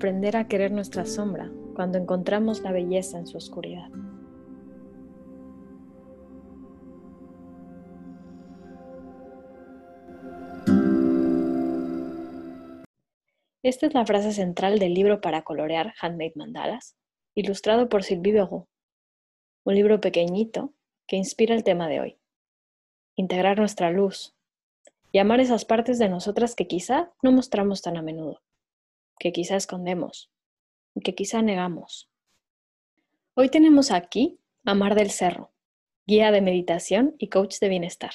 aprender a querer nuestra sombra cuando encontramos la belleza en su oscuridad. Esta es la frase central del libro para colorear Handmade Mandalas, ilustrado por Sylvie Bego, un libro pequeñito que inspira el tema de hoy. Integrar nuestra luz y amar esas partes de nosotras que quizá no mostramos tan a menudo que quizá escondemos que quizá negamos. Hoy tenemos aquí a Mar del Cerro, guía de meditación y coach de bienestar.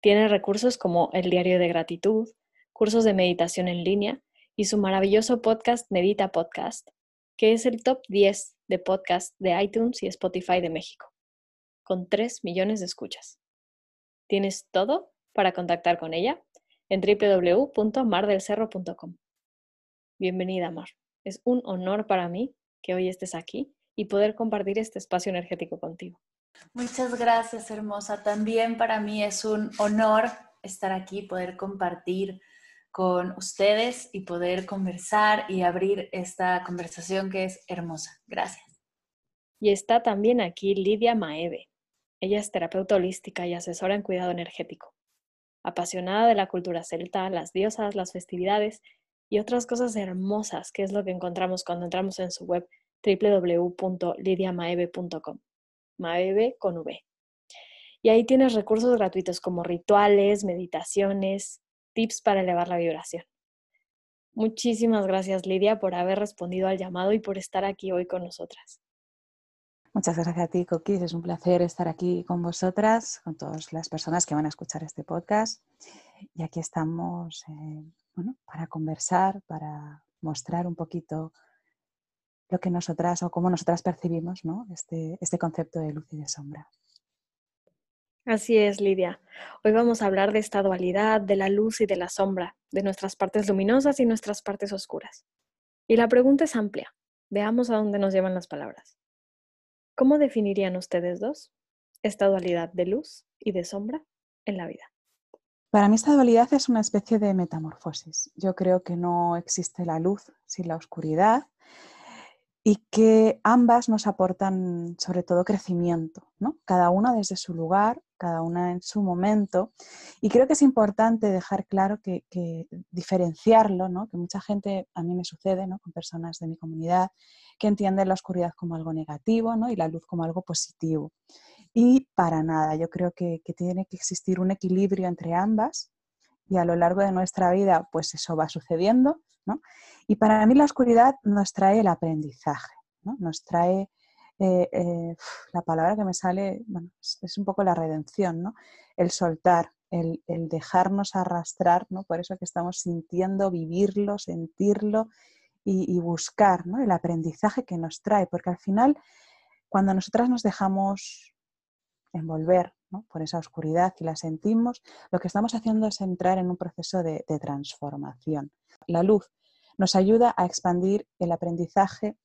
Tiene recursos como el diario de gratitud, cursos de meditación en línea y su maravilloso podcast Medita Podcast, que es el top 10 de podcast de iTunes y Spotify de México, con 3 millones de escuchas. Tienes todo para contactar con ella en www.mardelcerro.com. Bienvenida, Mar. Es un honor para mí que hoy estés aquí y poder compartir este espacio energético contigo. Muchas gracias, hermosa. También para mí es un honor estar aquí, poder compartir con ustedes y poder conversar y abrir esta conversación que es hermosa. Gracias. Y está también aquí Lidia Maeve. Ella es terapeuta holística y asesora en cuidado energético. Apasionada de la cultura celta, las diosas, las festividades y otras cosas hermosas, que es lo que encontramos cuando entramos en su web www.lidiamaeve.com. Maeve con V. Y ahí tienes recursos gratuitos como rituales, meditaciones, tips para elevar la vibración. Muchísimas gracias Lidia por haber respondido al llamado y por estar aquí hoy con nosotras. Muchas gracias a ti, Coquis. Es un placer estar aquí con vosotras, con todas las personas que van a escuchar este podcast. Y aquí estamos eh, para conversar, para mostrar un poquito lo que nosotras o cómo nosotras percibimos este, este concepto de luz y de sombra. Así es, Lidia. Hoy vamos a hablar de esta dualidad, de la luz y de la sombra, de nuestras partes luminosas y nuestras partes oscuras. Y la pregunta es amplia. Veamos a dónde nos llevan las palabras. ¿Cómo definirían ustedes dos esta dualidad de luz y de sombra en la vida? Para mí esta dualidad es una especie de metamorfosis. Yo creo que no existe la luz sin la oscuridad y que ambas nos aportan sobre todo crecimiento, ¿no? cada una desde su lugar, cada una en su momento. Y creo que es importante dejar claro que, diferenciarlo, ¿no? que mucha gente, a mí me sucede ¿no? con personas de mi comunidad, que entienden la oscuridad como algo negativo ¿no? y la luz como algo positivo. Y para nada, yo creo que, tiene que existir un equilibrio entre ambas y a lo largo de nuestra vida pues eso va sucediendo. ¿no? Y para mí la oscuridad nos trae el aprendizaje, ¿no? nos trae eh, eh, la palabra que me sale, bueno, es, un poco la redención, ¿no? el soltar, el, dejarnos arrastrar, ¿no? por eso que estamos sintiendo, vivirlo, sentirlo y, y buscar ¿no? el aprendizaje que nos trae, porque al final cuando nosotras nos dejamos envolver por esa oscuridad y la sentimos, lo que estamos haciendo es entrar en un proceso de, transformación. La luz nos ayuda a expandir el aprendizaje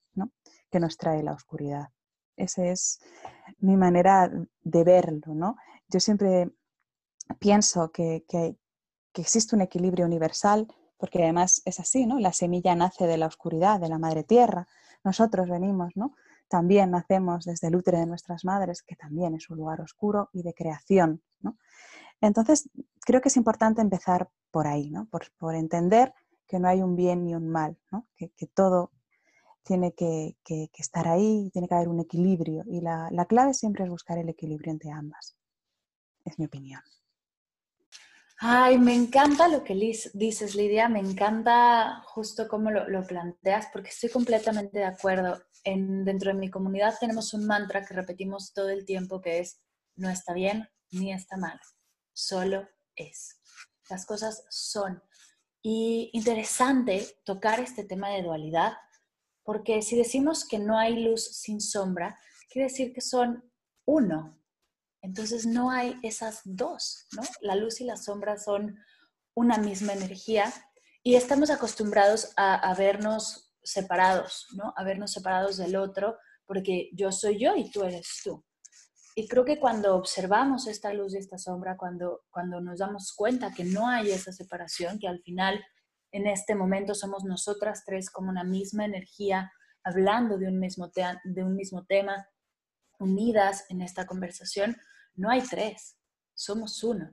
que nos trae la oscuridad. Esa es mi manera de verlo. ¿no? Yo siempre pienso que, que, existe un equilibrio universal, porque además es así, ¿no? La semilla nace de la oscuridad, de la madre tierra. Nosotros venimos, ¿no? También nacemos desde el útero de nuestras madres, que también es un lugar oscuro y de creación. Entonces, creo que es importante empezar por ahí, ¿no? por, entender que no hay un bien ni un mal, que, todo tiene que, estar ahí, tiene que haber un equilibrio y la, clave siempre es buscar el equilibrio entre ambas. Es mi opinión. Ay, me encanta lo que dices, Lidia, me encanta justo cómo lo, lo planteas, porque estoy completamente de acuerdo dentro de mi comunidad tenemos un mantra que repetimos todo el tiempo que es, no está bien ni está mal, solo es. Las cosas son. Y interesante tocar este tema de dualidad, porque si decimos que no hay luz sin sombra, quiere decir que son uno. Entonces no hay esas dos, ¿no? La luz y la sombra son una misma energía y estamos acostumbrados a, a vernos separados, ¿no? A vernos separados del otro, porque yo soy yo y tú eres tú. Y creo que cuando observamos esta luz y esta sombra, cuando, cuando nos damos cuenta que no hay esa separación, que al final en este momento somos nosotras tres como una misma energía, hablando de un mismo, de un mismo tema, unidas en esta conversación, no hay tres, somos uno.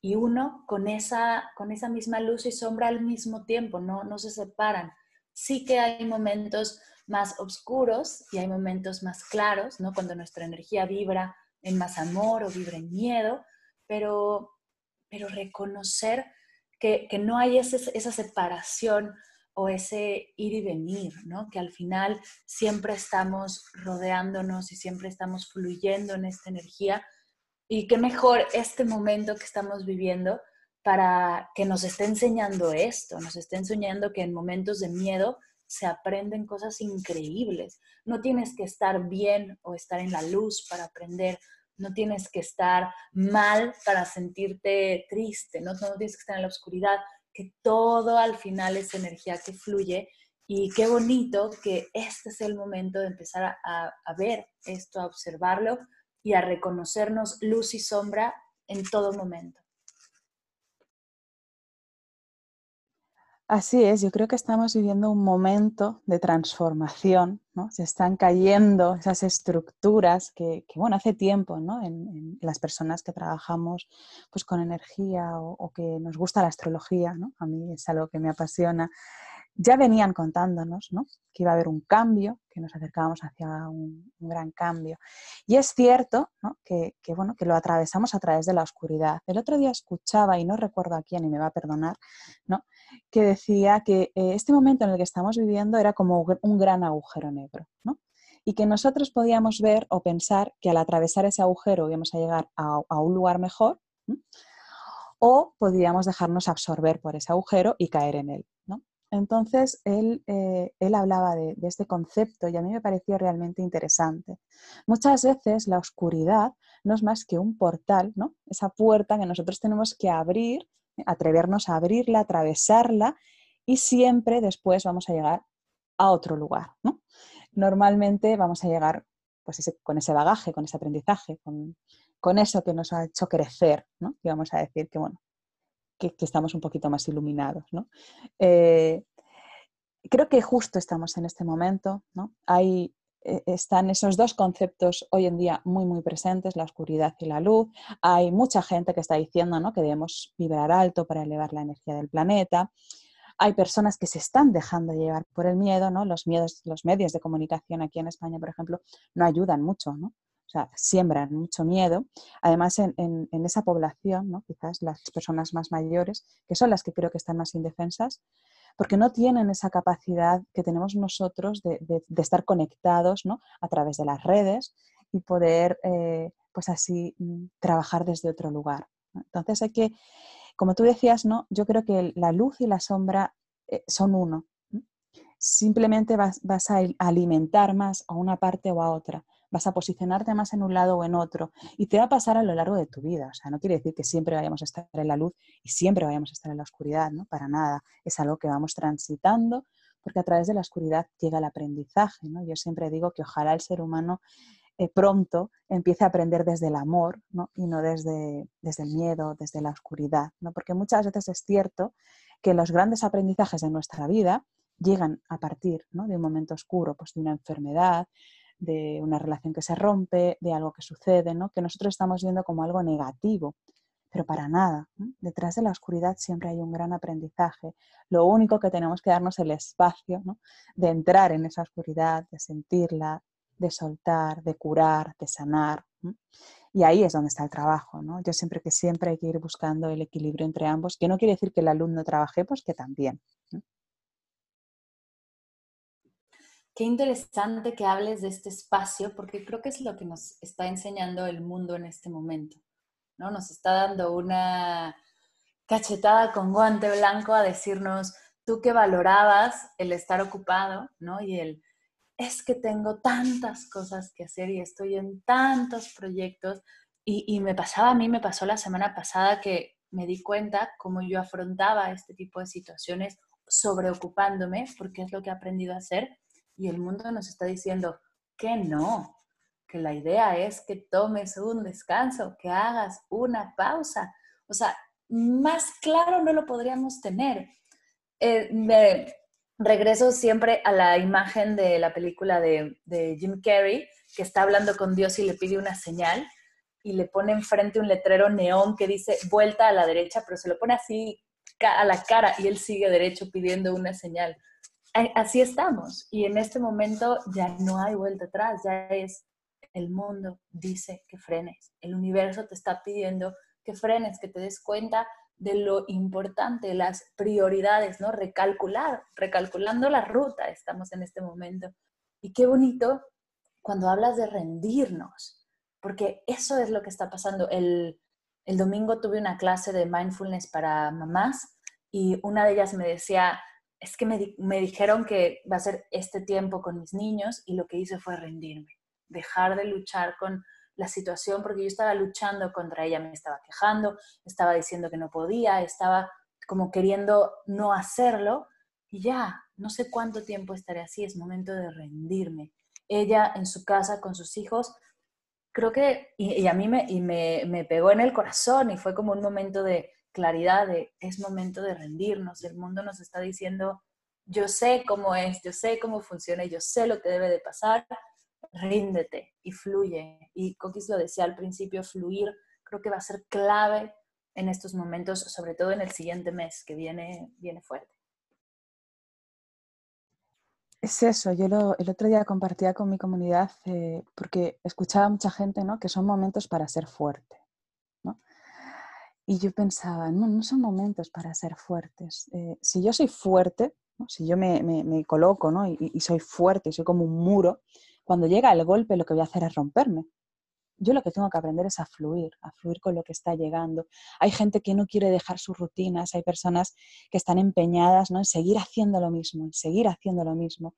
Y uno con esa, con esa misma luz y sombra al mismo tiempo, no, no se separan. Sí que hay momentos más oscuros y hay momentos más claros, ¿no? Cuando nuestra energía vibra en más amor o vibra en miedo, pero, pero reconocer que, que no hay ese, esa separación o ese ir y venir, ¿no? Que al final siempre estamos rodeándonos y siempre estamos fluyendo en esta energía. Y qué mejor este momento que estamos viviendo para que nos esté enseñando esto, nos esté enseñando que en momentos de miedo se aprenden cosas increíbles. No tienes que estar bien o estar en la luz para aprender, no tienes que estar mal para sentirte triste, no, no tienes que estar en la oscuridad, que todo al final es energía que fluye y qué bonito que este es el momento de empezar a, a, ver esto, a observarlo y a reconocernos luz y sombra en todo momento. Así es, yo creo que estamos viviendo un momento de transformación, ¿no? Se están cayendo esas estructuras que, bueno, hace tiempo, ¿no? En, las personas que trabajamos pues, con energía o, o, que nos gusta la astrología, ¿no? A mí es algo que me apasiona ya venían contándonos ¿no? que iba a haber un cambio, que nos acercábamos hacia un, gran cambio. Y es cierto ¿no? que, bueno, que lo atravesamos a través de la oscuridad. El otro día escuchaba, y no recuerdo a quién, y me va a perdonar, ¿no? que decía que eh, este momento en el que estamos viviendo era como un gran agujero negro. ¿no? Y que nosotros podíamos ver o pensar que al atravesar ese agujero íbamos a llegar a, un lugar mejor, o podríamos dejarnos absorber por ese agujero y caer en él. Entonces, él, eh, él hablaba de, este concepto y a mí me pareció realmente interesante. Muchas veces la oscuridad no es más que un portal, ¿no? esa puerta que nosotros tenemos que abrir, atrevernos a abrirla, atravesarla y siempre después vamos a llegar a otro lugar. Normalmente vamos a llegar pues, con ese bagaje, con ese aprendizaje, con, eso que nos ha hecho crecer, ¿no? y vamos a decir que, bueno, que, estamos un poquito más iluminados. ¿no? Eh, creo que justo estamos en este momento. ¿no? Hay, eh, están esos dos conceptos hoy en día muy, muy presentes, la oscuridad y la luz. Hay mucha gente que está diciendo ¿no? que debemos vibrar alto para elevar la energía del planeta. Hay personas que se están dejando llevar por el miedo, ¿no? Los, miedos, los medios de comunicación aquí en España, por ejemplo, no ayudan mucho, ¿no? Sea, siembran mucho miedo. Además, en, esa población, ¿no? quizás las personas más mayores, que son las que creo que están más indefensas, porque no tienen esa capacidad que tenemos nosotros de, estar conectados ¿no? a través de las redes y poder, eh, pues así, mm, trabajar desde otro lugar. Entonces hay que, como tú decías, ¿no? yo creo que la luz y la sombra eh, son uno. Simplemente vas, vas a alimentar más a una parte o a otra vas a posicionarte más en un lado o en otro y te va a pasar a lo largo de tu vida. O sea, no quiere decir que siempre vayamos a estar en la luz y siempre vayamos a estar en la oscuridad, ¿no? Para nada. Es algo que vamos transitando porque a través de la oscuridad llega el aprendizaje, ¿no? Yo siempre digo que ojalá el ser humano eh, pronto empiece a aprender desde el amor ¿no? y no desde, desde el miedo, desde la oscuridad, ¿no? Porque muchas veces es cierto que los grandes aprendizajes de nuestra vida llegan a partir ¿no? de un momento oscuro, pues de una enfermedad, de una relación que se rompe, de algo que sucede, ¿no? que nosotros estamos viendo como algo negativo, pero para nada. Detrás de la oscuridad siempre hay un gran aprendizaje. Lo único que tenemos que darnos el espacio de entrar en esa oscuridad, de sentirla, de soltar, de curar, de sanar. Y ahí es donde está el trabajo. ¿no? Yo siempre que siempre hay que ir buscando el equilibrio entre ambos, que no quiere decir que el alumno trabaje, pues que también. Qué interesante que hables de este espacio, porque creo que es lo que nos está enseñando el mundo en este momento. ¿no? Nos está dando una cachetada con guante blanco a decirnos, tú que valorabas el estar ocupado, ¿no? Y el, es que tengo tantas cosas que hacer y estoy en tantos proyectos. Y, y me pasaba a mí, me pasó la semana pasada que me di cuenta cómo yo afrontaba este tipo de situaciones sobreocupándome, porque es lo que he aprendido a hacer y el mundo nos está diciendo que no, que la idea es que tomes un descanso, que hagas una pausa. O sea, más claro no lo podríamos tener. eh, regreso siempre a la imagen de la película de, de Jim Carrey, que está hablando con Dios y le pide una señal y le pone enfrente un letrero neón que dice vuelta a la derecha, pero se lo pone así a la cara y él sigue derecho pidiendo una señal. Así estamos y en este momento ya no hay vuelta atrás, ya es el mundo dice que frenes, el universo te está pidiendo que frenes, que te des cuenta de lo importante, las prioridades, ¿no? Recalcular, recalculando la ruta estamos en este momento. Y qué bonito cuando hablas de rendirnos, porque eso es lo que está pasando. El, el domingo tuve una clase de mindfulness para mamás y una de ellas me decía, es que me, me, dijeron que va a ser este tiempo con mis niños y lo que hice fue rendirme, dejar de luchar con la situación porque yo estaba luchando contra ella, me estaba quejando, estaba diciendo que no podía, estaba como queriendo no hacerlo y ya, no sé cuánto tiempo estaré así, es momento de rendirme. Ella en su casa con sus hijos, creo que, y, a mí me, y me, me pegó en el corazón y fue como un momento de claridad de es momento de rendirnos, el mundo nos está diciendo, yo sé cómo es, yo sé cómo funciona, yo sé lo que debe de pasar, ríndete y fluye. Y Coquis lo decía al principio, fluir creo que va a ser clave en estos momentos, sobre todo en el siguiente mes que viene, viene fuerte. Es eso, yo el otro día compartía con mi comunidad eh, porque escuchaba a mucha gente ¿no? que son momentos para ser fuerte. Y yo pensaba, no, no son momentos para ser fuertes. Eh, si yo soy fuerte, si yo me, me, coloco ¿no? y, y, soy fuerte, soy como un muro, cuando llega el golpe lo que voy a hacer es romperme. Yo lo que tengo que aprender es a fluir, a fluir con lo que está llegando. Hay gente que no quiere dejar sus rutinas, hay personas que están empeñadas ¿no? en seguir haciendo lo mismo, en seguir haciendo lo mismo.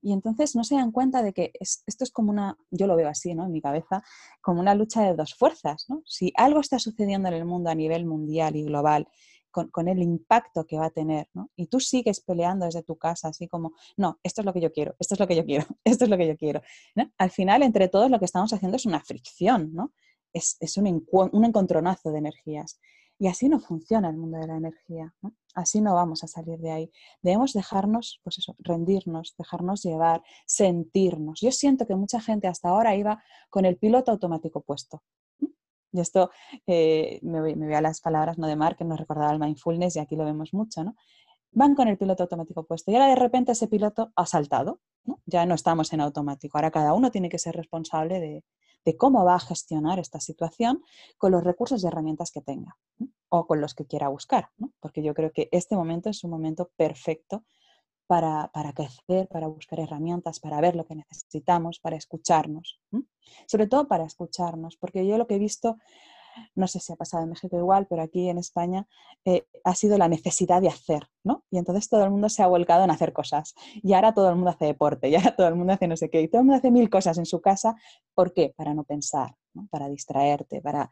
Y entonces no se dan cuenta de que esto es como una, yo lo veo así, ¿no? En mi cabeza, como una lucha de dos fuerzas, ¿no? Si algo está sucediendo en el mundo a nivel mundial y global, con, el impacto que va a tener, ¿no? Y tú sigues peleando desde tu casa, así como, no, esto es lo que yo quiero, esto es lo que yo quiero, esto es lo que yo quiero. Al final, entre todos, lo que estamos haciendo es una fricción, ¿no? Es, es un, un encontronazo de energías. Y así no funciona el mundo de la energía. Así no vamos a salir de ahí. Debemos dejarnos, pues eso, rendirnos, dejarnos llevar, sentirnos. Yo siento que mucha gente hasta ahora iba con el piloto automático puesto. Y esto eh, me, voy, a las palabras ¿no? de Mark, que nos recordaba el mindfulness, y aquí lo vemos mucho, ¿no? Van con el piloto automático puesto y ahora de repente ese piloto ha saltado. Ya no estamos en automático, ahora cada uno tiene que ser responsable de, cómo va a gestionar esta situación con los recursos y herramientas que tenga o con los que quiera buscar, porque yo creo que este momento es un momento perfecto para, crecer, para buscar herramientas, para ver lo que necesitamos, para escucharnos, sobre todo para escucharnos, porque yo lo que he visto no sé si ha pasado en México igual, pero aquí en España eh, ha sido la necesidad de hacer, ¿no? Y entonces todo el mundo se ha volcado en hacer cosas. Y ahora todo el mundo hace deporte, y ahora todo el mundo hace no sé qué, y todo el mundo hace mil cosas en su casa. ¿Por qué? Para no pensar, para distraerte, para,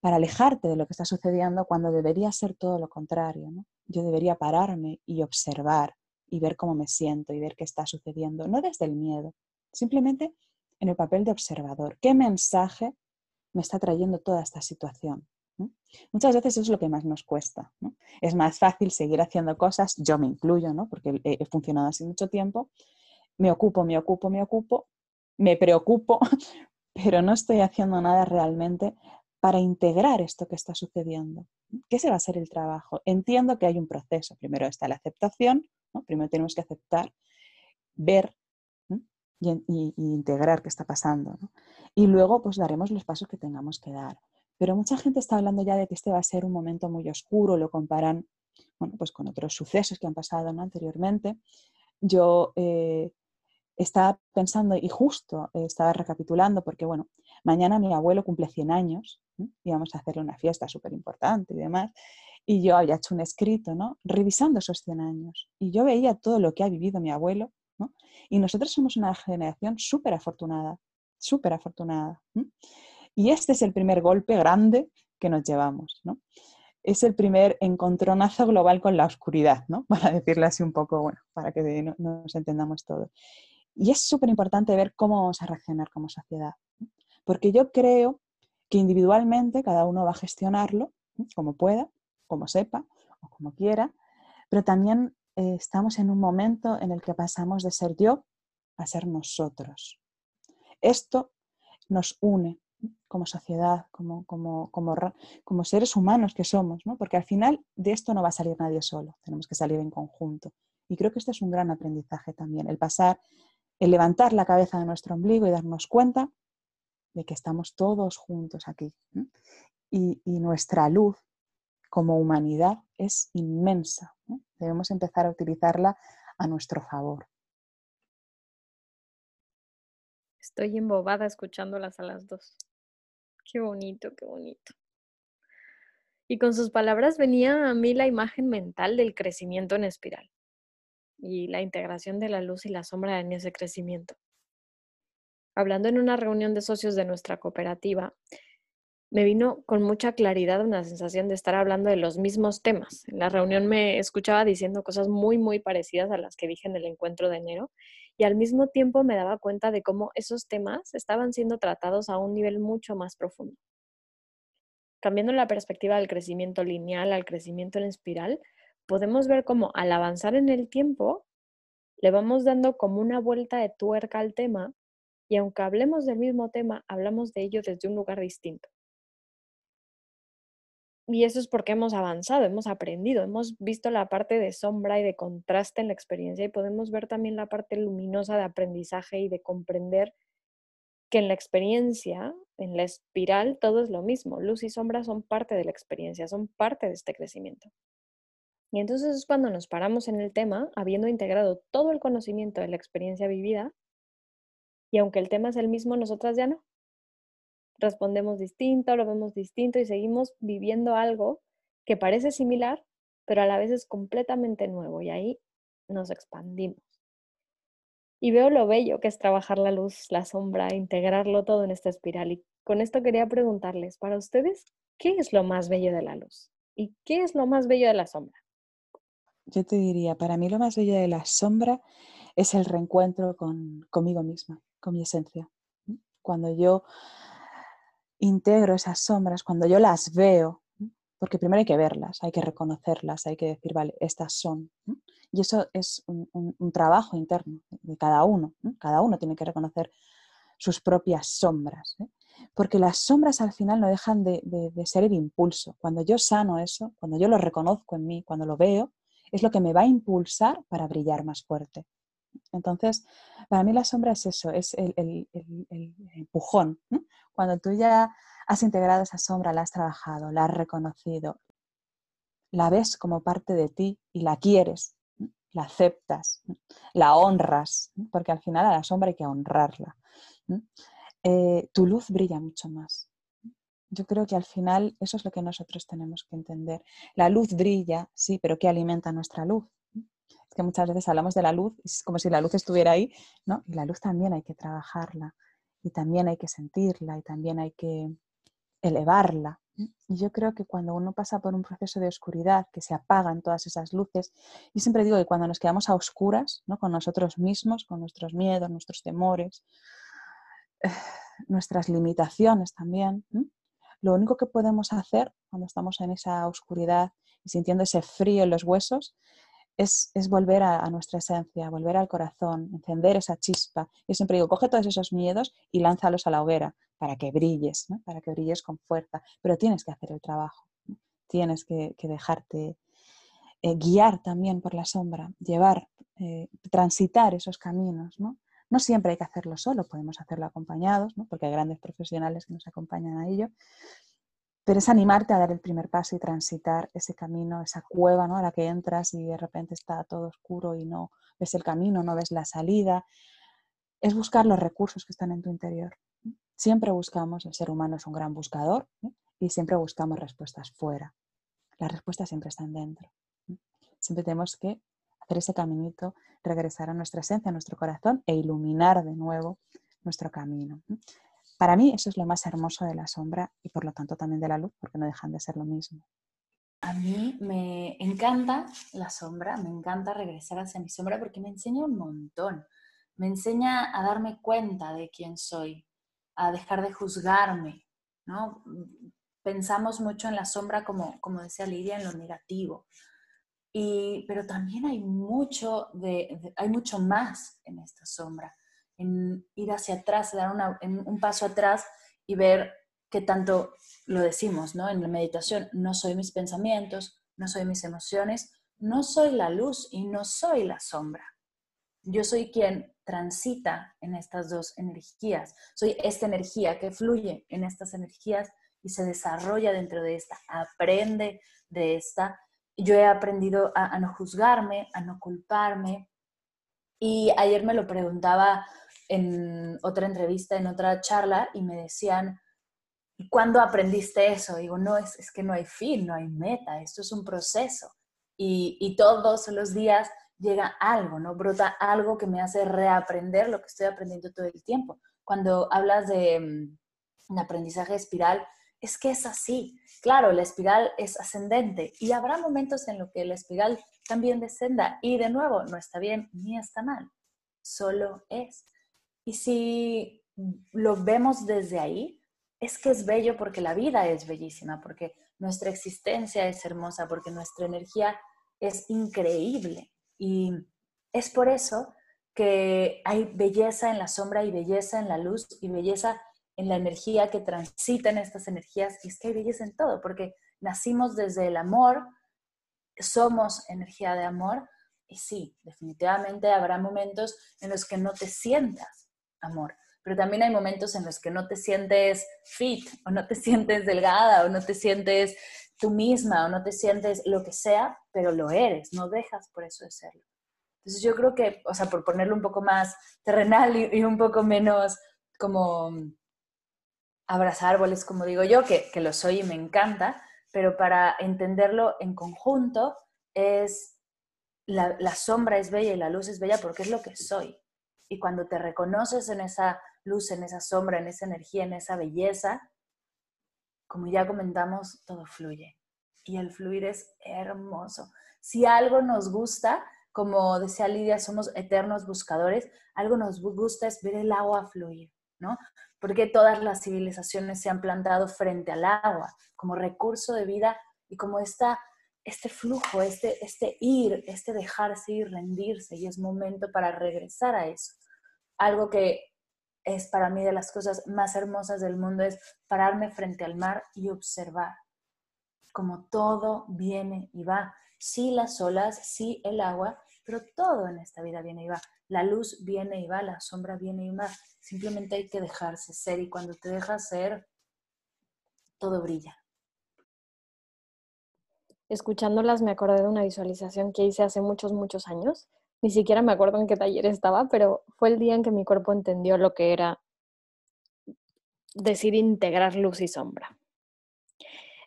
para alejarte de lo que está sucediendo cuando debería ser todo lo contrario. Yo debería pararme y observar y ver cómo me siento y ver qué está sucediendo, no desde el miedo, simplemente en el papel de observador. ¿Qué mensaje me está trayendo toda esta situación. Muchas veces es lo que más nos cuesta. Es más fácil seguir haciendo cosas, yo me incluyo, ¿no? porque he, funcionado así mucho tiempo, me ocupo, me ocupo, me ocupo, me preocupo, pero no estoy haciendo nada realmente para integrar esto que está sucediendo. ¿Qué se va a ser el trabajo? Entiendo que hay un proceso. Primero está la aceptación, primero tenemos que aceptar, ver y, integrar qué está pasando. Y luego pues daremos los pasos que tengamos que dar. Pero mucha gente está hablando ya de que este va a ser un momento muy oscuro, lo comparan bueno, pues con otros sucesos que han pasado anteriormente. Yo eh, estaba pensando y justo eh, estaba recapitulando porque, bueno, mañana mi abuelo cumple 100 años y vamos a hacerle una fiesta súper importante y demás. Y yo había hecho un escrito, ¿no? Revisando esos 100 años. Y yo veía todo lo que ha vivido mi abuelo y nosotros somos una generación súper afortunada, súper afortunada. Y este es el primer golpe grande que nos llevamos. ¿no? Es el primer encontronazo global con la oscuridad, ¿no? para decirle así un poco, bueno, para que nos entendamos todos. Y es súper importante ver cómo vamos a reaccionar como sociedad. Porque yo creo que individualmente cada uno va a gestionarlo como pueda, como sepa o como quiera, pero también eh, estamos en un momento en el que pasamos de ser yo a ser nosotros. Esto nos une como sociedad, como, como, como, seres humanos que somos, ¿no? porque al final de esto no va a salir nadie solo, tenemos que salir en conjunto. Y creo que esto es un gran aprendizaje también, el pasar, el levantar la cabeza de nuestro ombligo y darnos cuenta de que estamos todos juntos aquí. Y, y, nuestra luz como humanidad es inmensa. Debemos empezar a utilizarla a nuestro favor. Estoy embobada escuchándolas a las dos. Qué bonito, qué bonito. Y con sus palabras venía a mí la imagen mental del crecimiento en espiral y la integración de la luz y la sombra en ese crecimiento. Hablando en una reunión de socios de nuestra cooperativa, me vino con mucha claridad una sensación de estar hablando de los mismos temas. En la reunión me escuchaba diciendo cosas muy, muy parecidas a las que dije en el encuentro de enero y al mismo tiempo me daba cuenta de cómo esos temas estaban siendo tratados a un nivel mucho más profundo. Cambiando la perspectiva del crecimiento lineal al crecimiento en espiral, podemos ver cómo al avanzar en el tiempo, le vamos dando como una vuelta de tuerca al tema y aunque hablemos del mismo tema, hablamos de ello desde un lugar distinto. Y eso es porque hemos avanzado, hemos aprendido, hemos visto la parte de sombra y de contraste en la experiencia y podemos ver también la parte luminosa de aprendizaje y de comprender que en la experiencia, en la espiral, todo es lo mismo. Luz y sombra son parte de la experiencia, son parte de este crecimiento. Y entonces es cuando nos paramos en el tema, habiendo integrado todo el conocimiento de la experiencia vivida, y aunque el tema es el mismo, nosotras ya no respondemos distinto, lo vemos distinto y seguimos viviendo algo que parece similar, pero a la vez es completamente nuevo y ahí nos expandimos. Y veo lo bello que es trabajar la luz, la sombra, integrarlo todo en esta espiral. Y con esto quería preguntarles, para ustedes, ¿qué es lo más bello de la luz? ¿Y qué es lo más bello de la sombra? Yo te diría, para mí lo más bello de la sombra es el reencuentro con, conmigo misma, con mi esencia. Cuando yo integro esas sombras, cuando yo las veo, porque primero hay que verlas, hay que reconocerlas, hay que decir, vale, estas son. Y eso es un, trabajo interno de cada uno. Cada uno tiene que reconocer sus propias sombras. ¿eh? Porque las sombras al final no dejan de, de, ser el impulso. Cuando yo sano eso, cuando yo lo reconozco en mí, cuando lo veo, es lo que me va a impulsar para brillar más fuerte. Entonces, para mí la sombra es eso, es el, empujón. Cuando tú ya has integrado esa sombra, la has trabajado, la has reconocido, la ves como parte de ti y la quieres, la aceptas, la honras, porque al final a la sombra hay que honrarla. Eh, tu luz brilla mucho más. Yo creo que al final eso es lo que nosotros tenemos que entender. La luz brilla, sí, pero ¿qué alimenta nuestra luz? que muchas veces hablamos de la luz, es como si la luz estuviera ahí, ¿no? Y la luz también hay que trabajarla, y también hay que sentirla, y también hay que elevarla. Y yo creo que cuando uno pasa por un proceso de oscuridad, que se apagan todas esas luces, y siempre digo que cuando nos quedamos a oscuras, ¿no? con nosotros mismos, con nuestros miedos, nuestros temores, nuestras limitaciones también, lo único que podemos hacer cuando estamos en esa oscuridad y sintiendo ese frío en los huesos es, volver a, nuestra esencia, volver al corazón, encender esa chispa. Yo siempre digo, coge todos esos miedos y lánzalos a la hoguera para que brilles, para que brilles con fuerza, pero tienes que hacer el trabajo, tienes que, dejarte eh, guiar también por la sombra, llevar, eh, transitar esos caminos. ¿no? no siempre hay que hacerlo solo, podemos hacerlo acompañados, porque hay grandes profesionales que nos acompañan a ello, pero es animarte a dar el primer paso y transitar ese camino, esa cueva ¿no? a la que entras y de repente está todo oscuro y no ves el camino, no ves la salida. Es buscar los recursos que están en tu interior. Siempre buscamos, el ser humano es un gran buscador y siempre buscamos respuestas fuera. Las respuestas siempre están dentro. Siempre tenemos que hacer ese caminito, regresar a nuestra esencia, a nuestro corazón e iluminar de nuevo nuestro camino. Para mí eso es lo más hermoso de la sombra y por lo tanto también de la luz, porque no dejan de ser lo mismo. A mí me encanta la sombra, me encanta regresar hacia mi sombra porque me enseña un montón. Me enseña a darme cuenta de quién soy, a dejar de juzgarme, ¿no? Pensamos mucho en la sombra como, como decía Lidia, en lo negativo. Y, pero también hay mucho, de, hay mucho más en esta sombra, en ir hacia atrás, dar un paso atrás y ver qué tanto lo decimos, ¿no? En la meditación, no soy mis pensamientos, no soy mis emociones, no soy la luz y no soy la sombra. Yo soy quien transita en estas dos energías. Soy esta energía que fluye en estas energías y se desarrolla dentro de esta, aprende de esta yo he aprendido a, no juzgarme, a no culparme. Y ayer me lo preguntaba en otra entrevista, en otra charla, y me decían, ¿y cuándo aprendiste eso? Digo, no, es, es que no hay fin, no hay meta, esto es un proceso. Y, y todos los días llega algo, ¿no? Brota algo que me hace reaprender lo que estoy aprendiendo todo el tiempo. Cuando hablas de un mm, aprendizaje espiral, es que es así. Claro, la espiral es ascendente y habrá momentos en los que la espiral también descenda y de nuevo no está bien ni está mal, solo es. Y si lo vemos desde ahí, es que es bello porque la vida es bellísima, porque nuestra existencia es hermosa, porque nuestra energía es increíble. Y es por eso que hay belleza en la sombra y belleza en la luz y belleza en la energía que transitan estas energías. Y es que hay belleza en todo, porque nacimos desde el amor, somos energía de amor. Y sí, definitivamente habrá momentos en los que no te sientas amor, pero también hay momentos en los que no te sientes fit o no te sientes delgada o no te sientes tú misma o no te sientes lo que sea, pero lo eres, no dejas por eso de serlo. Entonces yo creo que, o sea, por ponerlo un poco más terrenal y, un poco menos como abrazar árboles, como digo yo, que, lo soy y me encanta, pero para entenderlo en conjunto es la, sombra es bella y la luz es bella porque es lo que soy. Y cuando te reconoces en esa luz, en esa sombra, en esa energía, en esa belleza, como ya comentamos, todo fluye. Y el fluir es hermoso. Si algo nos gusta, como decía Lidia, somos eternos buscadores, algo nos gusta es ver el agua fluir, ¿no? porque todas las civilizaciones se han plantado frente al agua como recurso de vida y como esta, este flujo, este, este ir, este dejarse ir, rendirse, y es momento para regresar a eso. Algo que es para mí de las cosas más hermosas del mundo es pararme frente al mar y observar como todo viene y va. Sí las olas, sí el agua, pero todo en esta vida viene y va. La luz viene y va, la sombra viene y va. Simplemente hay que dejarse ser y cuando te dejas ser, todo brilla. Escuchándolas me acordé de una visualización que hice hace muchos, muchos años. Ni siquiera me acuerdo en qué taller estaba, pero fue el día en que mi cuerpo entendió lo que era decir integrar luz y sombra.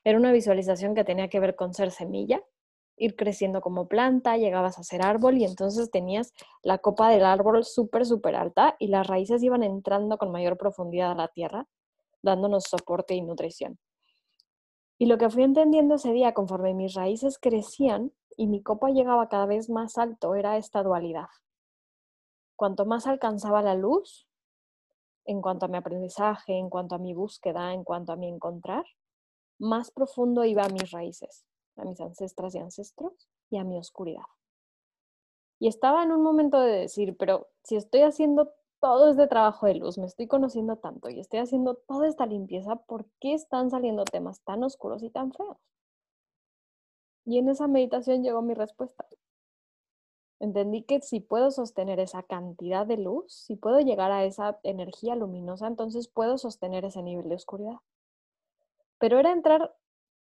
Era una visualización que tenía que ver con ser semilla ir creciendo como planta, llegabas a ser árbol y entonces tenías la copa del árbol súper, súper alta y las raíces iban entrando con mayor profundidad a la tierra, dándonos soporte y nutrición. Y lo que fui entendiendo ese día, conforme mis raíces crecían y mi copa llegaba cada vez más alto, era esta dualidad. Cuanto más alcanzaba la luz, en cuanto a mi aprendizaje, en cuanto a mi búsqueda, en cuanto a mi encontrar, más profundo iba a mis raíces a mis ancestras y ancestros y a mi oscuridad. Y estaba en un momento de decir, pero si estoy haciendo todo este trabajo de luz, me estoy conociendo tanto y estoy haciendo toda esta limpieza, ¿por qué están saliendo temas tan oscuros y tan feos? Y en esa meditación llegó mi respuesta. Entendí que si puedo sostener esa cantidad de luz, si puedo llegar a esa energía luminosa, entonces puedo sostener ese nivel de oscuridad. Pero era entrar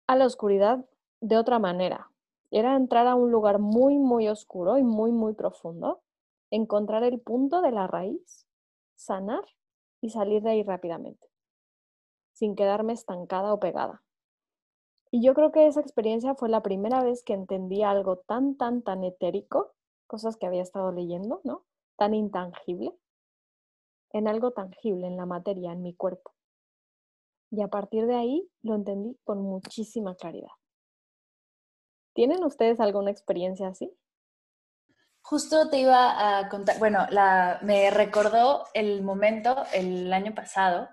a la oscuridad de otra manera. Era entrar a un lugar muy, muy oscuro y muy, muy profundo, encontrar el punto de la raíz, sanar y salir de ahí rápidamente, sin quedarme estancada o pegada. Y yo creo que esa experiencia fue la primera vez que entendí algo tan, tan, tan etérico, cosas que había estado leyendo, ¿no? Tan intangible, en algo tangible, en la materia, en mi cuerpo. Y a partir de ahí lo entendí con muchísima claridad. ¿Tienen ustedes alguna experiencia así? Justo te iba a contar, bueno, la, me recordó el momento el año pasado,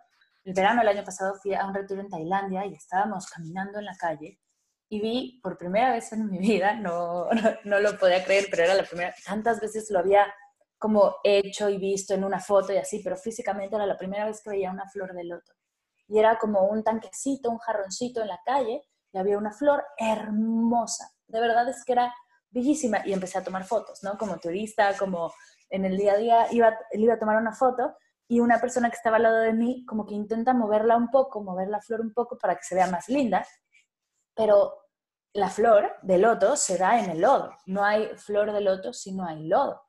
el verano del año pasado fui a un retiro en Tailandia y estábamos caminando en la calle y vi por primera vez en mi vida, no, no, lo podía creer, pero era la primera, tantas veces lo había como hecho y visto en una foto y así, pero físicamente era la primera vez que veía una flor de loto. Y era como un tanquecito, un jarroncito en la calle y había una flor hermosa. De verdad es que era bellísima y empecé a tomar fotos, ¿no? Como turista, como en el día a día iba, iba a tomar una foto y una persona que estaba al lado de mí como que intenta moverla un poco, mover la flor un poco para que se vea más linda, pero la flor de loto se da en el lodo. No hay flor de loto si no hay lodo.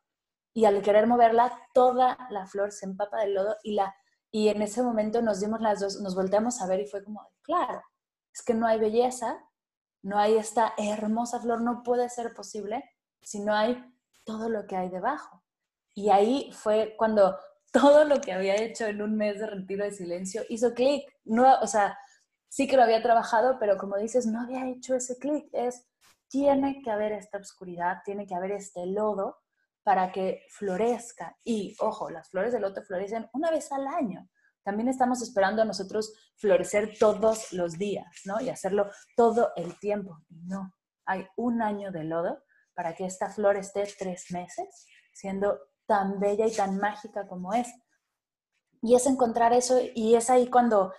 Y al querer moverla, toda la flor se empapa del lodo y, la, y en ese momento nos dimos las dos, nos volteamos a ver y fue como, claro, es que no hay belleza, no hay esta hermosa flor, no puede ser posible si no hay todo lo que hay debajo. Y ahí fue cuando todo lo que había hecho en un mes de retiro de silencio hizo clic. No, o sea, sí que lo había trabajado, pero como dices, no había hecho ese clic. Es, tiene que haber esta oscuridad, tiene que haber este lodo para que florezca. Y ojo, las flores de loto florecen una vez al año. También estamos esperando a nosotros florecer todos los días, ¿no? Y hacerlo todo el tiempo. No, hay un año de lodo para que esta flor esté tres meses siendo tan bella y tan mágica como es. Y es encontrar eso y es ahí cuando,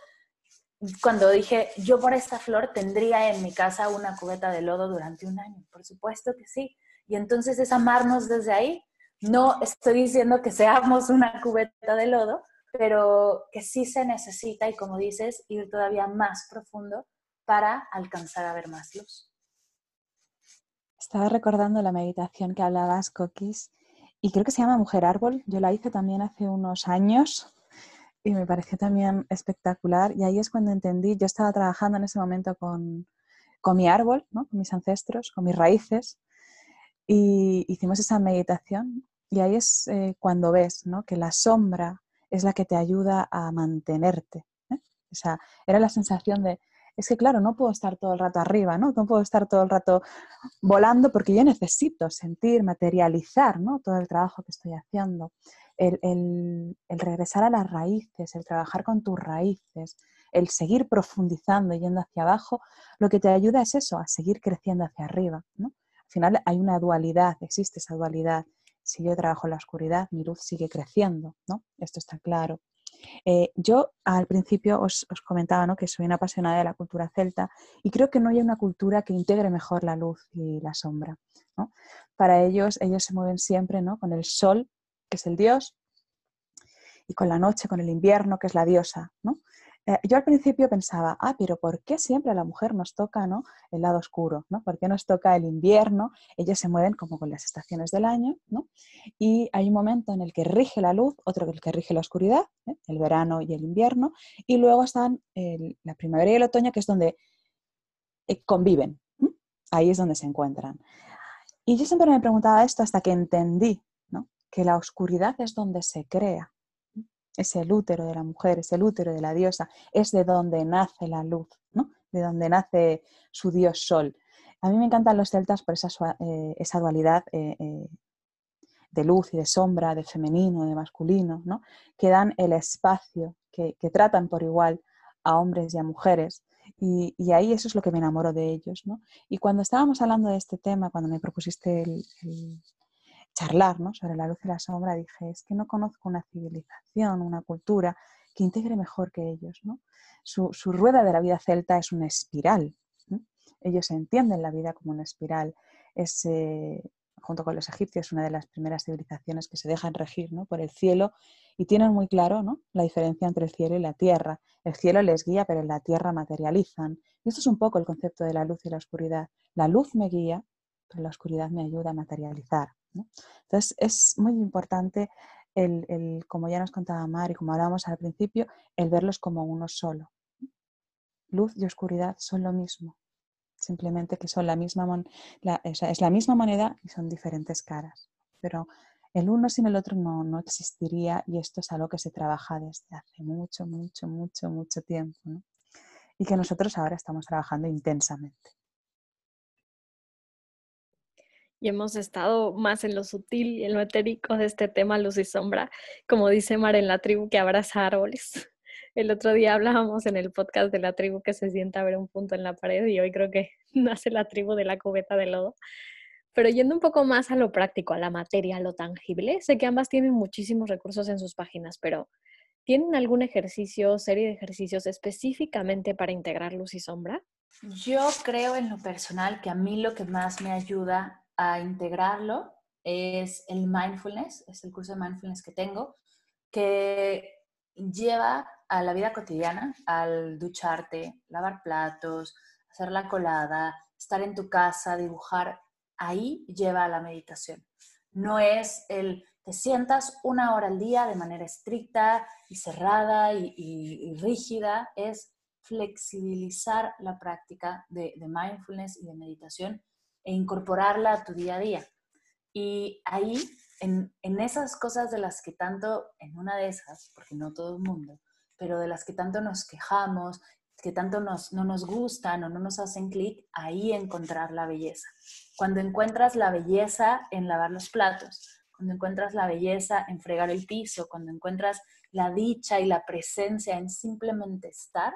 cuando dije, yo por esta flor tendría en mi casa una cubeta de lodo durante un año. Por supuesto que sí. Y entonces es amarnos desde ahí. No estoy diciendo que seamos una cubeta de lodo, pero que sí se necesita, y como dices, ir todavía más profundo para alcanzar a ver más luz. Estaba recordando la meditación que hablabas, Coquis, y creo que se llama Mujer Árbol. Yo la hice también hace unos años y me pareció también espectacular. Y ahí es cuando entendí, yo estaba trabajando en ese momento con, con mi árbol, ¿no? con mis ancestros, con mis raíces, y hicimos esa meditación. Y ahí es eh, cuando ves ¿no? que la sombra es la que te ayuda a mantenerte. ¿eh? O sea, era la sensación de, es que claro, no puedo estar todo el rato arriba, ¿no? No puedo estar todo el rato volando porque yo necesito sentir, materializar, ¿no? Todo el trabajo que estoy haciendo. El, el, regresar a las raíces, el trabajar con tus raíces, el seguir profundizando yendo hacia abajo, lo que te ayuda es eso, a seguir creciendo hacia arriba, ¿no? Al final hay una dualidad, existe esa dualidad. Si yo trabajo en la oscuridad, mi luz sigue creciendo, ¿no? Esto está claro. Eh, yo al principio os, comentaba ¿no? que soy una apasionada de la cultura celta y creo que no hay una cultura que integre mejor la luz y la sombra. Para ellos, ellos se mueven siempre ¿no? con el sol, que es el dios, y con la noche, con el invierno, que es la diosa. ¿no? Eh, yo al principio pensaba, ah, pero ¿por qué siempre a la mujer nos toca ¿no? el lado oscuro? ¿no? ¿Por qué nos toca el invierno? Ellos se mueven como con las estaciones del año, ¿no? Y hay un momento en el que rige la luz, otro en el que rige la oscuridad, ¿eh? el verano y el invierno, y luego están la primavera y el otoño, que es donde eh, conviven. Ahí es donde se encuentran. Y yo siempre me preguntaba esto hasta que entendí ¿no? que la oscuridad es donde se crea es el útero de la mujer, es el útero de la diosa, es de donde nace la luz, ¿no? de donde nace su dios sol. A mí me encantan los celtas por esa, eh, esa dualidad eh, eh, de luz y de sombra, de femenino, de masculino, ¿no? que dan el espacio, que, tratan por igual a hombres y a mujeres. Y, ahí eso es lo que me enamoro de ellos. ¿no? Y cuando estábamos hablando de este tema, cuando me propusiste el, charlar sobre la luz y la sombra, dije, es que no conozco una civilización, una cultura que integre mejor que ellos. ¿no? Su, rueda de la vida celta es una espiral. Ellos entienden la vida como una espiral. Es, eh, junto con los egipcios, una de las primeras civilizaciones que se dejan regir ¿no? por el cielo y tienen muy claro ¿no? la diferencia entre el cielo y la tierra. El cielo les guía, pero en la tierra materializan. Y esto es un poco el concepto de la luz y la oscuridad. La luz me guía, pero la oscuridad me ayuda a materializar. Entonces, es muy importante, el, como ya nos contaba Mar y como hablábamos al principio, el verlos como uno solo. Luz y oscuridad son lo mismo, simplemente que son la misma, es la misma moneda y son diferentes caras. Pero el uno sin el otro no, no, existiría y esto es algo que se trabaja desde hace mucho, mucho, mucho, mucho tiempo. Y que nosotros ahora estamos trabajando intensamente y hemos estado más en lo sutil y en lo etérico de este tema luz y sombra, como dice Mar en la tribu que abraza árboles. El otro día hablábamos en el podcast de la tribu que se sienta a ver un punto en la pared y hoy creo que nace la tribu de la cubeta de lodo. Pero yendo un poco más a lo práctico, a la materia, a lo tangible, sé que ambas tienen muchísimos recursos en sus páginas, pero ¿tienen algún ejercicio, serie de ejercicios específicamente para integrar luz y sombra? Yo creo en lo personal que a mí lo que más me ayuda integrarlo es el mindfulness, es el curso de mindfulness que tengo, que lleva a la vida cotidiana, al ducharte, lavar platos, hacer la colada, estar en tu casa, dibujar, ahí lleva a la meditación. No es el te sientas una hora al día de manera estricta y cerrada y, rígida, es flexibilizar la práctica de mindfulness y de meditación e incorporarla a tu día a día. Y ahí, en, esas cosas de las que tanto, en una de esas, porque no todo el mundo, pero de las que tanto nos quejamos, que tanto nos, no nos gustan o no nos hacen clic, ahí encontrar la belleza. Cuando encuentras la belleza en lavar los platos, cuando encuentras la belleza en fregar el piso, cuando encuentras la dicha y la presencia en simplemente estar,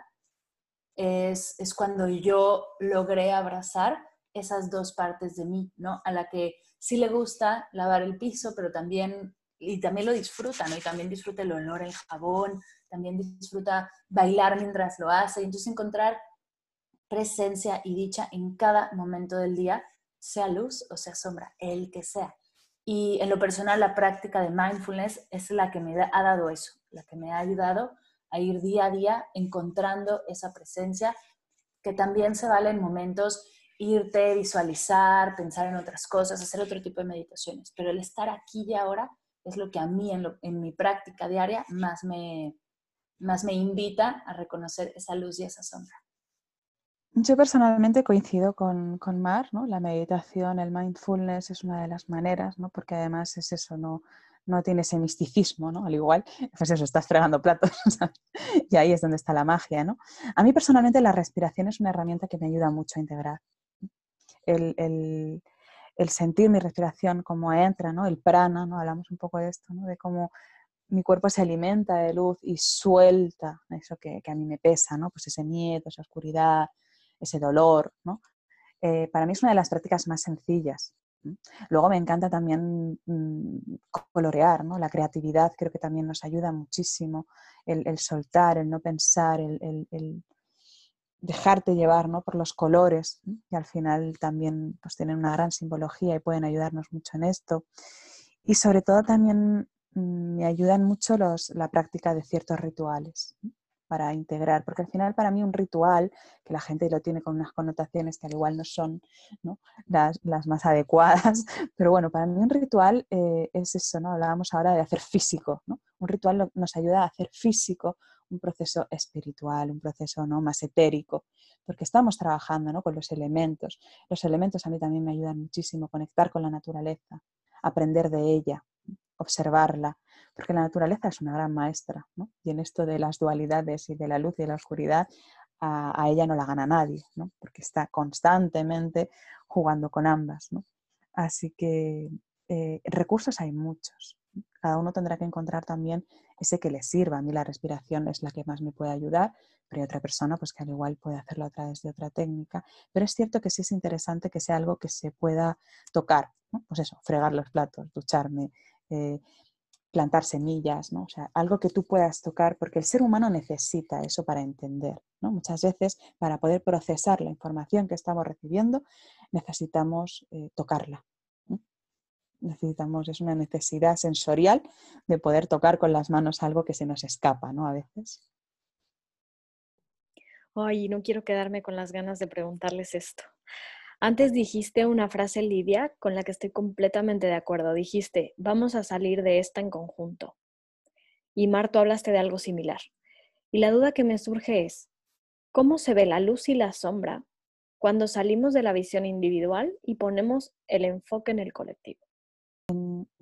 es, es cuando yo logré abrazar esas dos partes de mí, ¿no? A la que sí le gusta lavar el piso, pero también, y también lo disfruta, ¿no? Y también disfruta el olor, el jabón, también disfruta bailar mientras lo hace. Y entonces encontrar presencia y dicha en cada momento del día, sea luz o sea sombra, el que sea. Y en lo personal, la práctica de mindfulness es la que me ha dado eso, la que me ha ayudado a ir día a día encontrando esa presencia, que también se vale en momentos irte, visualizar, pensar en otras cosas, hacer otro tipo de meditaciones. Pero el estar aquí y ahora es lo que a mí en, mi práctica diaria más me, más me invita a reconocer esa luz y esa sombra. Yo personalmente coincido con, con Mar, ¿no? La meditación, el mindfulness es una de las maneras, ¿no? Porque además es eso, no, no tiene ese misticismo, ¿no? Al igual, pues eso, estás fregando platos, y ahí es donde está la magia, ¿no? A mí personalmente la respiración es una herramienta que me ayuda mucho a integrar el, sentir mi respiración, cómo entra, ¿no? el prana, ¿no? hablamos un poco de esto, ¿no? de cómo mi cuerpo se alimenta de luz y suelta eso que, a mí me pesa, ¿no? pues ese miedo, esa oscuridad, ese dolor. ¿no? Eh, para mí es una de las prácticas más sencillas. Luego me encanta también mm, colorear, ¿no? la creatividad creo que también nos ayuda muchísimo, el, soltar, el no pensar, el, dejarte llevar ¿no? por los colores, que al final también pues, tienen una gran simbología y pueden ayudarnos mucho en esto. Y sobre todo también mm, me ayudan mucho los, la práctica de ciertos rituales para integrar, porque al final para mí un ritual, que la gente lo tiene con unas connotaciones que al igual no son ¿no? Las, las, más adecuadas, pero bueno, para mí un ritual eh, es eso, ¿no? Hablábamos ahora de hacer físico, ¿no? Un ritual nos ayuda a hacer físico un proceso espiritual, un proceso ¿no? más etérico, porque estamos trabajando ¿no? con los elementos. Los elementos a mí también me ayudan muchísimo, conectar con la naturaleza, aprender de ella, observarla, porque la naturaleza es una gran maestra, ¿no? y en esto de las dualidades y de la luz y de la oscuridad, a, ella no la gana nadie, ¿no? porque está constantemente jugando con ambas. ¿no? Así que eh, recursos hay muchos. Cada uno tendrá que encontrar también ese que le sirva. A mí la respiración es la que más me puede ayudar, pero hay otra persona pues, que al igual puede hacerlo a través de otra técnica. Pero es cierto que sí es interesante que sea algo que se pueda tocar. Pues eso, fregar los platos, ducharme, eh, plantar semillas, ¿no? O sea, algo que tú puedas tocar, porque el ser humano necesita eso para entender. Muchas veces, para poder procesar la información que estamos recibiendo, necesitamos eh, tocarla necesitamos, es una necesidad sensorial de poder tocar con las manos algo que se nos escapa, ¿no? A veces. Ay, no quiero quedarme con las ganas de preguntarles esto. Antes dijiste una frase, Lidia, con la que estoy completamente de acuerdo. Dijiste, vamos a salir de esta en conjunto. Y Marto, hablaste de algo similar. Y la duda que me surge es, ¿cómo se ve la luz y la sombra cuando salimos de la visión individual y ponemos el enfoque en el colectivo?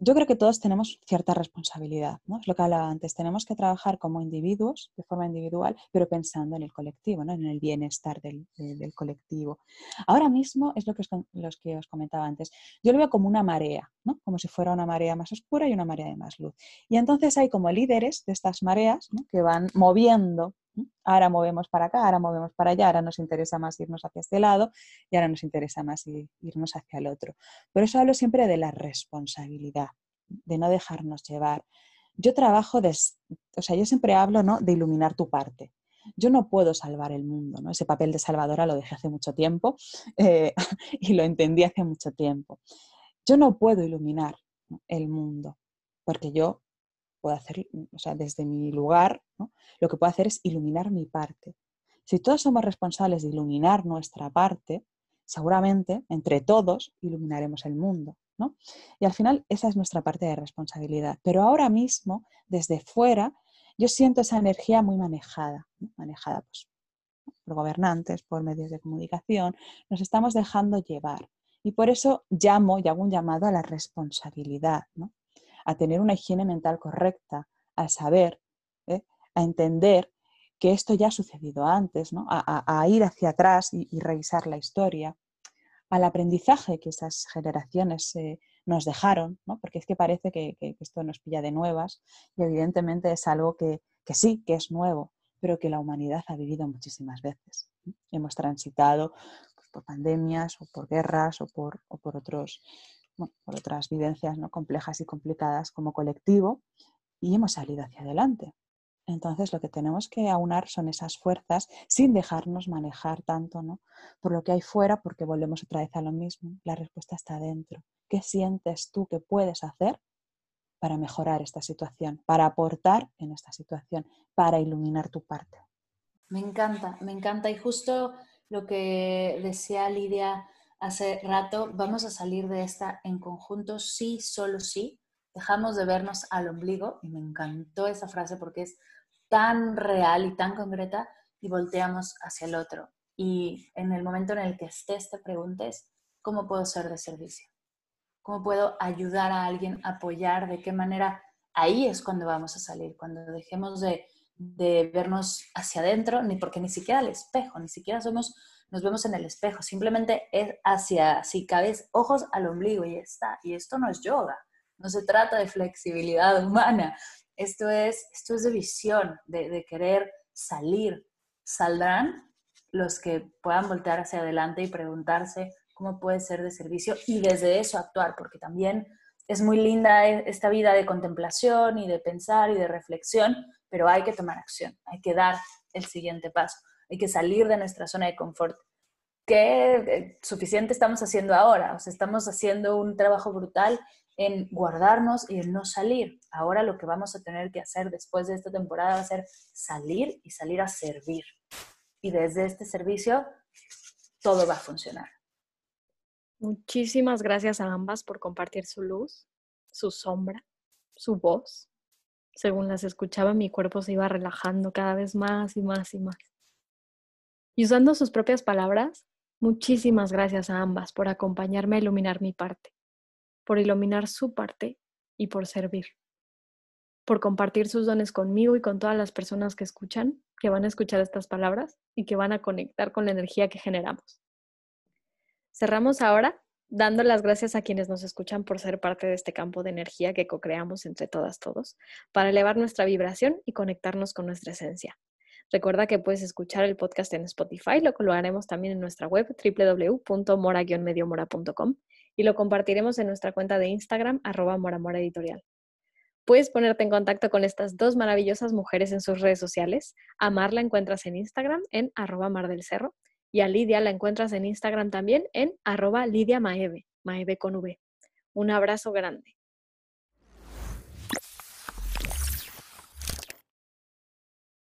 Yo creo que todos tenemos cierta responsabilidad, ¿no? Es lo que hablaba antes. Tenemos que trabajar como individuos, de forma individual, pero pensando en el colectivo, ¿no? En el bienestar del, colectivo. Ahora mismo es lo que, os, que os comentaba antes. Yo lo veo como una marea, ¿no? Como si fuera una marea más oscura y una marea de más luz. Y entonces hay como líderes de estas mareas que van moviendo Ahora movemos para acá, ahora movemos para allá, ahora nos interesa más irnos hacia este lado y ahora nos interesa más irnos hacia el otro. Por eso hablo siempre de la responsabilidad, de no dejarnos llevar. Yo trabajo, o sea, yo siempre hablo ¿no? de iluminar tu parte. Yo no puedo salvar el mundo, ¿no? Ese papel de salvadora lo dejé hace mucho tiempo eh, y lo entendí hace mucho tiempo. Yo no puedo iluminar el mundo porque yo puedo hacer, o sea, desde mi lugar, lo que puedo hacer es iluminar mi parte. Si todos somos responsables de iluminar nuestra parte, seguramente entre todos iluminaremos el mundo. ¿no? Y al final esa es nuestra parte de responsabilidad. Pero ahora mismo, desde fuera, yo siento esa energía muy manejada, manejada pues, por gobernantes, por medios de comunicación, nos estamos dejando llevar. Y por eso llamo y hago un llamado a la responsabilidad. ¿no? A tener una higiene mental correcta, a saber, ¿eh? a entender que esto ya ha sucedido antes, a, ir hacia atrás y, revisar la historia, al aprendizaje que esas generaciones eh, nos dejaron, porque es que parece que, esto nos pilla de nuevas y evidentemente es algo que, sí, que es nuevo, pero que la humanidad ha vivido muchísimas veces. Hemos transitado pues, por pandemias o por guerras o por otros por otras vivencias ¿no? complejas y complicadas como colectivo y hemos salido hacia adelante. Entonces lo que tenemos que aunar son esas fuerzas sin dejarnos manejar tanto ¿no? por lo que hay fuera porque volvemos otra vez a lo mismo. La respuesta está dentro. ¿Qué sientes tú que puedes hacer para mejorar esta situación, para aportar en esta situación, para iluminar tu parte? Me encanta, me encanta. Y justo lo que decía Lidia hace rato, vamos a salir de esta en conjunto, sí, solo sí. Dejamos de vernos al ombligo, y me encantó esa frase porque es tan real y tan concreta, y volteamos hacia el otro. Y en el momento en el que estés, te preguntes, ¿cómo puedo ser de servicio? ¿Cómo puedo ayudar a alguien, apoyar? ¿De qué manera? Ahí es cuando vamos a salir, cuando dejemos de, vernos hacia adentro, ni porque ni siquiera al espejo, ni siquiera somos nos vemos en el espejo, simplemente es hacia, si cabes, ojos al ombligo y está. Y esto no es yoga, no se trata de flexibilidad humana, esto es, esto es de visión, de, de querer salir. Saldrán los que puedan voltear hacia adelante y preguntarse cómo puede ser de servicio y desde eso actuar, porque también es muy linda esta vida de contemplación y de pensar y de reflexión, pero hay que tomar acción, hay que dar el siguiente paso hay que salir de nuestra zona de confort. ¿Qué eh, suficiente estamos haciendo ahora? O sea, estamos haciendo un trabajo brutal en guardarnos y en no salir. Ahora lo que vamos a tener que hacer después de esta temporada va a ser salir y salir a servir. Y desde este servicio todo va a funcionar. Muchísimas gracias a ambas por compartir su luz, su sombra, su voz. Según las escuchaba, mi cuerpo se iba relajando cada vez más y más y más. Y usando sus propias palabras, muchísimas gracias a ambas por acompañarme a iluminar mi parte, por iluminar su parte y por servir, por compartir sus dones conmigo y con todas las personas que escuchan, que van a escuchar estas palabras y que van a conectar con la energía que generamos. Cerramos ahora dando las gracias a quienes nos escuchan por ser parte de este campo de energía que co-creamos entre todas todos, para elevar nuestra vibración y conectarnos con nuestra esencia. Recuerda que puedes escuchar el podcast en Spotify, lo colocaremos también en nuestra web www.mora-mediomora.com y lo compartiremos en nuestra cuenta de Instagram arroba moramora editorial. Puedes ponerte en contacto con estas dos maravillosas mujeres en sus redes sociales. A Mar la encuentras en Instagram en arroba mar del cerro y a Lidia la encuentras en Instagram también en arroba Lidia Maeve, Maeve con V. Un abrazo grande.